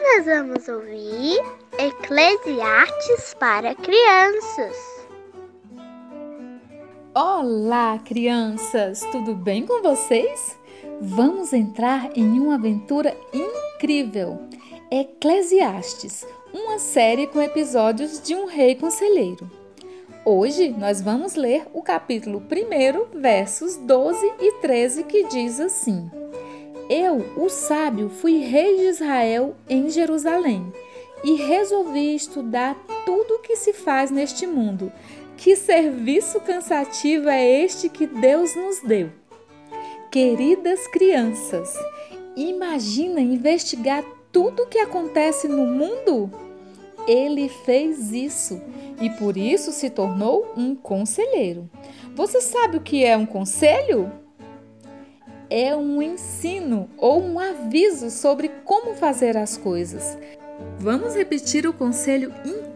nós vamos ouvir Eclesiastes para crianças. Olá, crianças! Tudo bem com vocês? Vamos entrar em uma aventura incrível. Eclesiastes, uma série com episódios de um rei conselheiro. Hoje nós vamos ler o capítulo 1, versos 12 e 13, que diz assim: Eu, o sábio, fui rei de Israel em Jerusalém e resolvi estudar tudo o que se faz neste mundo. Que serviço cansativo é este que Deus nos deu? Queridas crianças, imagina investigar tudo o que acontece no mundo? Ele fez isso e por isso se tornou um conselheiro. Você sabe o que é um conselho? É um ensino ou um aviso sobre como fazer as coisas. Vamos repetir o conselho incrível